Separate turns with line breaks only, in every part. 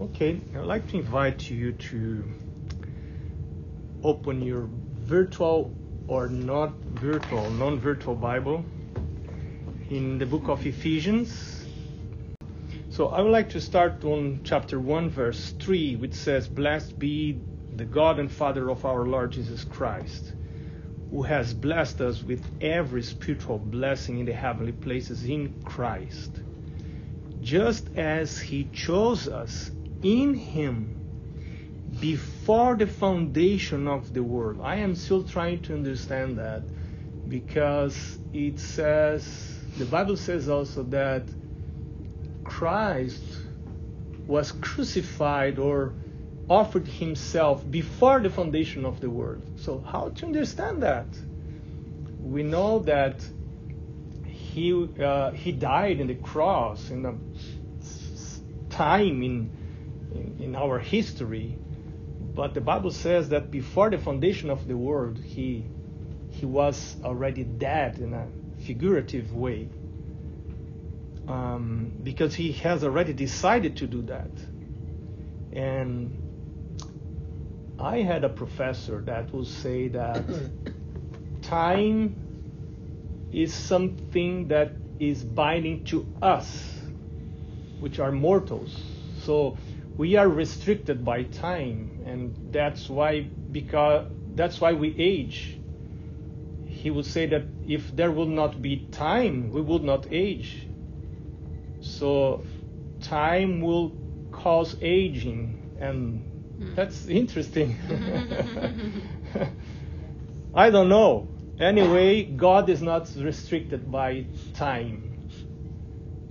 Okay, I'd like to invite you to open your virtual or not virtual, non virtual Bible in the book of Ephesians. So I would like to start on chapter 1, verse 3, which says, Blessed be the God and Father of our Lord Jesus Christ, who has blessed us with every spiritual blessing in the heavenly places in Christ, just as He chose us in him before the foundation of the world. I am still trying to understand that because it says, the Bible says also that Christ was crucified or offered himself before the foundation of the world. So, how to understand that? We know that he, uh, he died in the cross in a time in in, in our history, but the Bible says that before the foundation of the world, he he was already dead in a figurative way, um, because he has already decided to do that. And I had a professor that would say that time is something that is binding to us, which are mortals. So we are restricted by time, and that's why because that's why we age. He would say that if there would not be time, we would not age. So time will cause aging, and hmm. that's interesting. I don't know. Anyway, God is not restricted by time.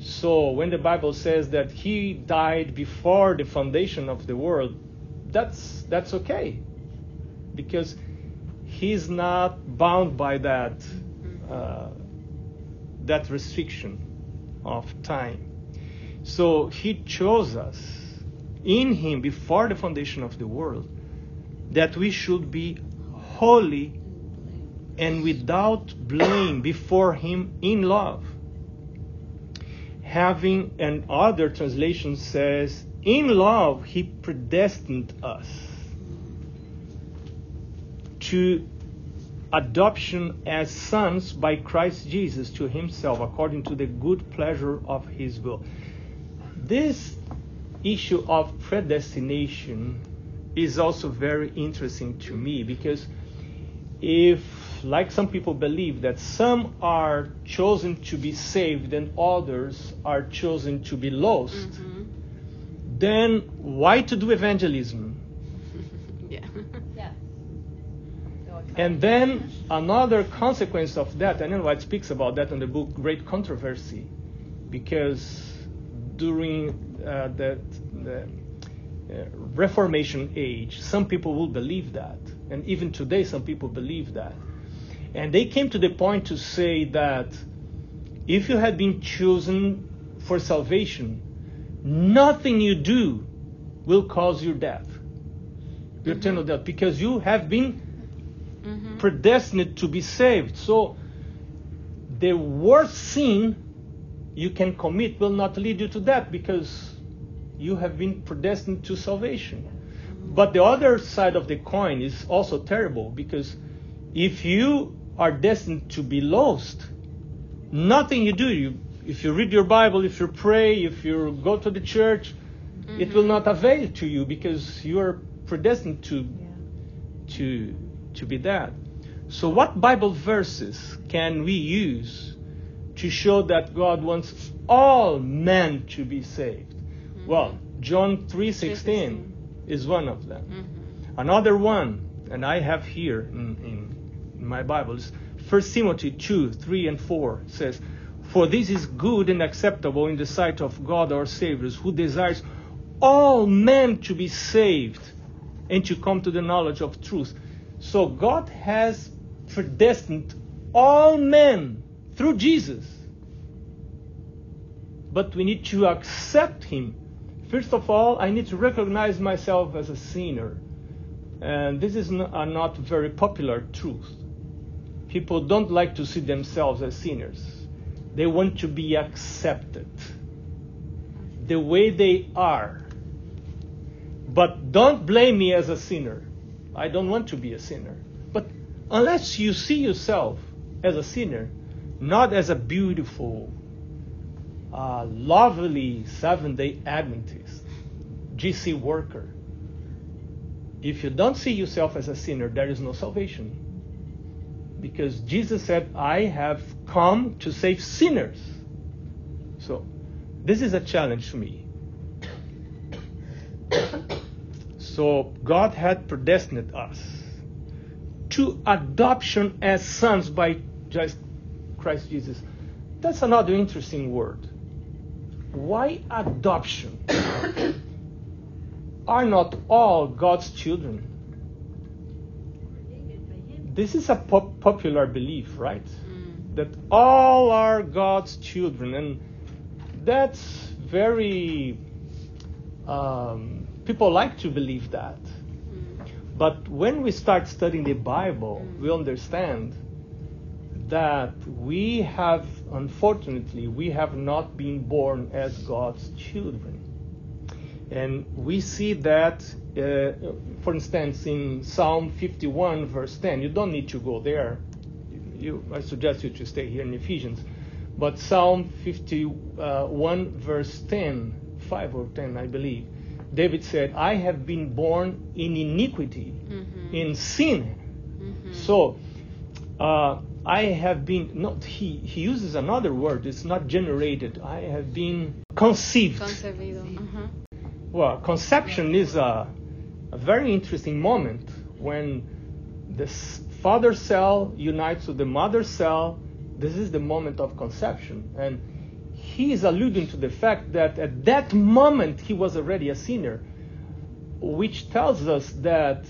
So when the Bible says that he died before the foundation of the world, that's that's okay, because he's not bound by that uh, that restriction of time. So he chose us in him before the foundation of the world that we should be holy and without blame before him in love having and other translation says in love he predestined us to adoption as sons by Christ Jesus to himself according to the good pleasure of his will. This issue of predestination is also very interesting to me because if like some people believe that some are chosen to be saved and others are chosen to be lost, mm-hmm. then why to do evangelism? yeah. yeah. And then another consequence of that, and White speaks about that in the book Great Controversy, because during uh, the, the uh, Reformation age, some people will believe that, and even today, some people believe that. And they came to the point to say that if you had been chosen for salvation, nothing you do will cause your death, your mm-hmm. eternal death, because you have been mm-hmm. predestined to be saved. So the worst sin you can commit will not lead you to death because you have been predestined to salvation. Mm-hmm. But the other side of the coin is also terrible because if you are destined to be lost, nothing you do, you, if you read your Bible, if you pray, if you go to the church, mm-hmm. it will mm-hmm. not avail to you because you are predestined to, yeah. to, to be that. So, what Bible verses can we use to show that God wants all men to be saved? Mm-hmm. Well, John 3:16 is one of them. Mm-hmm. Another one, and I have here in, in in my Bible is 1 Timothy 2 3 and 4 says, For this is good and acceptable in the sight of God our Savior, who desires all men to be saved and to come to the knowledge of truth. So God has predestined all men through Jesus. But we need to accept Him. First of all, I need to recognize myself as a sinner. And this is not, a not very popular truth people don't like to see themselves as sinners. They want to be accepted the way they are. But don't blame me as a sinner. I don't want to be a sinner. But unless you see yourself as a sinner, not as a beautiful, uh, lovely seven day Adventist, GC worker, if you don't see yourself as a sinner, there is no salvation. Because Jesus said, I have come to save sinners. So, this is a challenge to me. So, God had predestined us to adoption as sons by Christ Jesus. That's another interesting word. Why adoption? Are not all God's children? This is a pop- popular belief, right? Mm. That all are God's children, and that's very. Um, people like to believe that. Mm. But when we start studying the Bible, mm. we understand that we have, unfortunately, we have not been born as God's children. And we see that, uh, for instance, in Psalm 51, verse 10. You don't need to go there. You, I suggest you to stay here in Ephesians. But Psalm 51, verse 10, 5 or 10, I believe, David said, I have been born in iniquity, mm-hmm. in sin. Mm-hmm. So, uh, I have been not he he uses another word. It's not generated. I have been conceived. Uh-huh. Well, conception is a, a very interesting moment when the father cell unites with the mother cell. This is the moment of conception, and he is alluding to the fact that at that moment he was already a sinner, which tells us that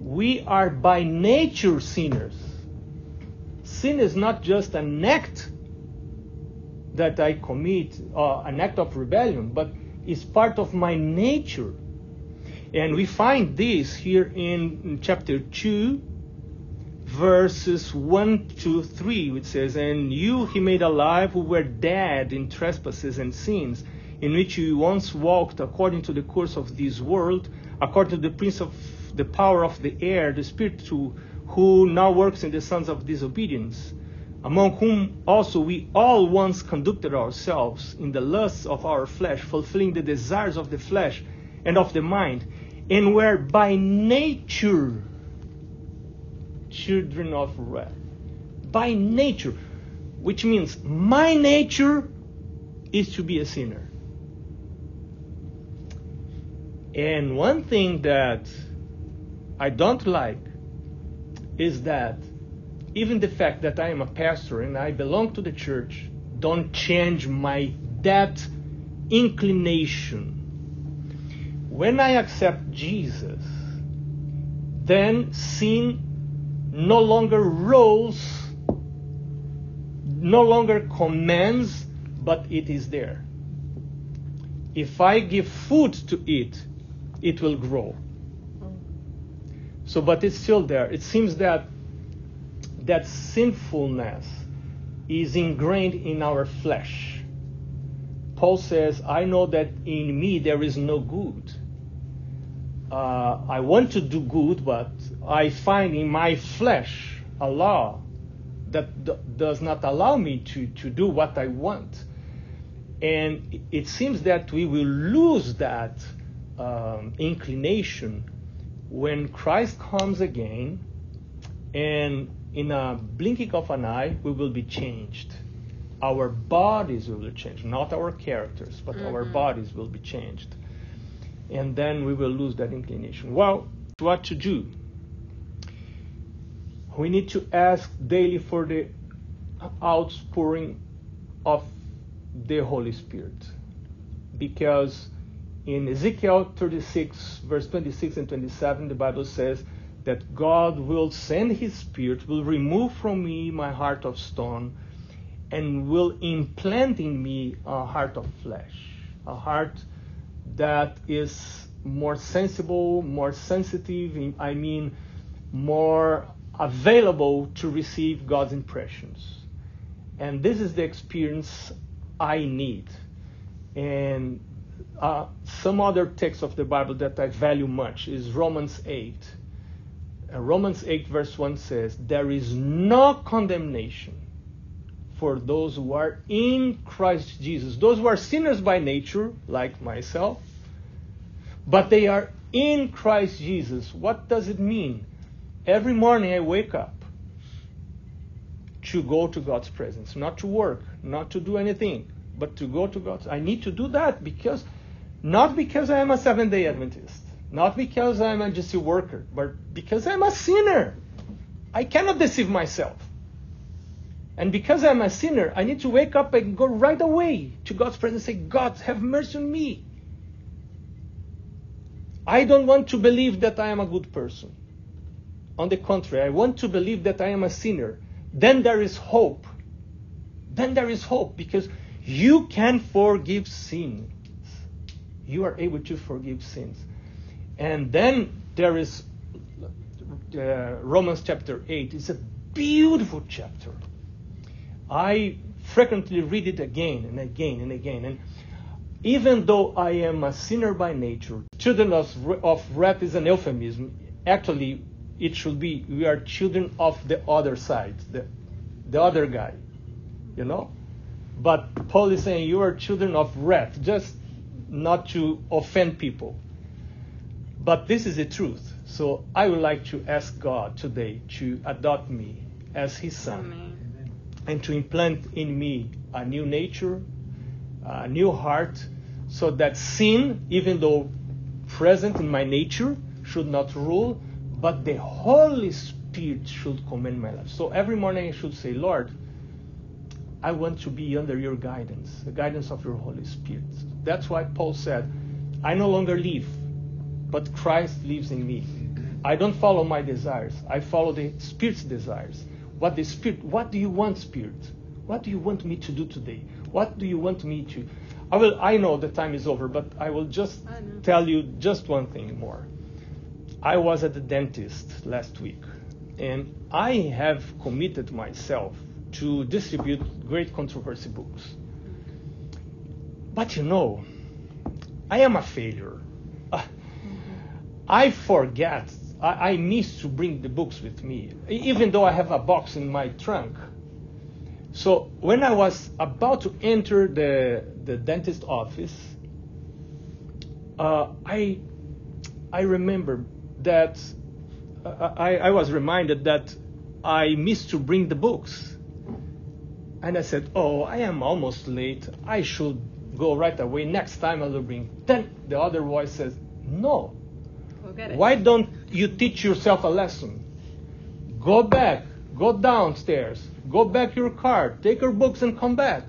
we are by nature sinners sin is not just an act that I commit, uh, an act of rebellion, but is part of my nature. And we find this here in, chapter 2, verses 1 to 3, which says, And you he made alive who were dead in trespasses and sins, in which you once walked according to the course of this world, according to the prince of the power of the air, the spirit who now works in the sons of disobedience, among whom also we all once conducted ourselves in the lusts of our flesh, fulfilling the desires of the flesh and of the mind, and were by nature children of wrath. By nature, which means my nature is to be a sinner. And one thing that I don't like is that even the fact that I am a pastor and I belong to the church don't change my that inclination. When I accept Jesus, then sin no longer rules, no longer commands, but it is there. If I give food to it, it will grow. Mm. So, but it's still there. It seems that that sinfulness is ingrained in our flesh. Paul says, I know that in me there is no good. Uh, I want to do good, but I find in my flesh a law that d- does not allow me to, to do what I want. And it seems that we will lose that um, inclination when Christ comes again, and in a blinking of an eye, we will be changed. Our bodies will be changed, not our characters, but mm-hmm. our bodies will be changed. And then we will lose that inclination. Well, what to do? We need to ask daily for the outpouring of the Holy Spirit. Because in Ezekiel 36, verse 26 and 27, the Bible says that God will send His Spirit, will remove from me my heart of stone, and will implant in me a heart of flesh, a heart that is more sensible, more sensitive, I mean, more available to receive God's impressions. And this is the experience I need. And uh, some other text of the Bible that I value much is Romans 8. Uh, Romans 8, verse 1 says, There is no condemnation for those who are in Christ Jesus. Those who are sinners by nature, like myself, but they are in Christ Jesus. What does it mean? Every morning I wake up to go to God's presence, not to work, not to do anything, but to go to God's. I need to do that because not because I am a seven day Adventist, not because I'm a just a worker, but because I'm a sinner. I cannot deceive myself. And because I'm a sinner, I need to wake up and go right away to God's presence and say, God, have mercy on me. I don't want to believe that I am a good person. On the contrary, I want to believe that I am a sinner. Then there is hope. Then there is hope because you can forgive sins you are able to forgive sins. And then there is uh, Romans chapter 8. It's a beautiful chapter. I frequently read it again and again and again. And even though I am a sinner by nature, children of, of wrath is an euphemism. Actually, it should be we are children of the other side, the, the other guy, you know? But Paul is saying you are children of wrath. Just not to offend people. But this is the truth. So I would like to ask God today to adopt me as His Son Amen. and to implant in me a new nature, a new heart, so that sin, even though present in my nature, should not rule, but the Holy Spirit should command my life. So every morning I should say, Lord, I want to be under your guidance, the guidance of your Holy Spirit. That's why Paul said, I no longer live, but Christ lives in me. I don't follow my desires. I follow the Spirit's desires. What the Spirit, what do you want, Spirit? What do you want me to do today? What do you want me to? I will. I know the time is over, but I will just tell you just one thing more. I was at the dentist last week, and I have committed myself to distribute great controversy books. But you know, I am a failure. I forget, I, I miss to bring the books with me, even though I have a box in my trunk. So when I was about to enter the, the dentist office, uh, I, I remember that uh, I, I was reminded that I missed to bring the books. And I said, Oh, I am almost late. I should go right away. Next time I will bring. Then the other voice says, No. Why don't you teach yourself a lesson? Go back, go downstairs, go back your car, take your books and come back.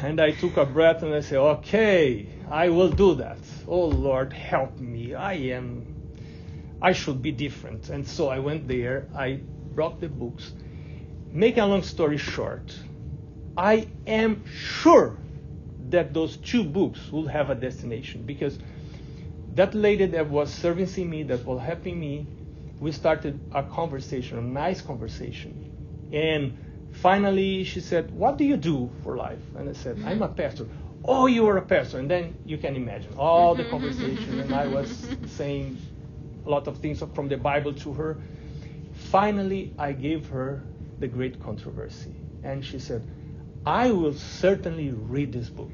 And I took a breath and I said, Okay, I will do that. Oh Lord, help me. I am, I should be different. And so I went there, I brought the books make a long story short, I am sure that those two books will have a destination because that lady that was servicing me, that was helping me, we started a conversation, a nice conversation. And finally she said, What do you do for life? And I said, I'm a pastor. Oh, you are a pastor. And then you can imagine all the conversation. and I was saying a lot of things from the Bible to her. Finally, I gave her the great controversy. And she said, I will certainly read this book.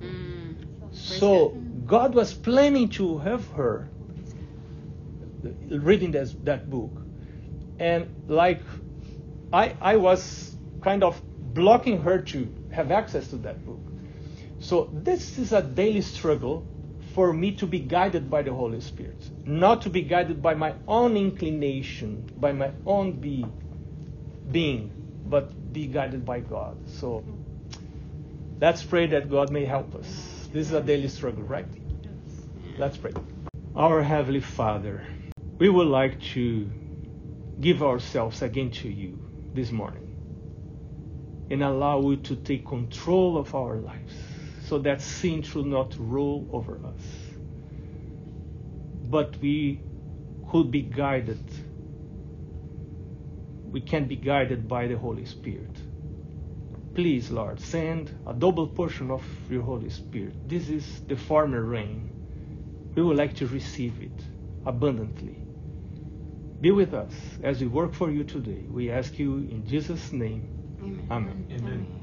Mm. So God was planning to have her reading this, that book. And like I, I was kind of blocking her to have access to that book. So this is a daily struggle for me to be guided by the Holy Spirit, not to be guided by my own inclination, by my own being being, but be guided by God. So let's pray that God may help us. This is a daily struggle, right? Yes. Let's pray. Our Heavenly Father, we would like to give ourselves again to you this morning and allow you to take control of our lives so that sin should not rule over us. But we could be guided we can be guided by the Holy Spirit. Please, Lord, send a double portion of your Holy Spirit. This is the former rain. We would like to receive it abundantly. Be with us as we work for you today. We ask you in Jesus' name.
Amen.
Amen.
Amen.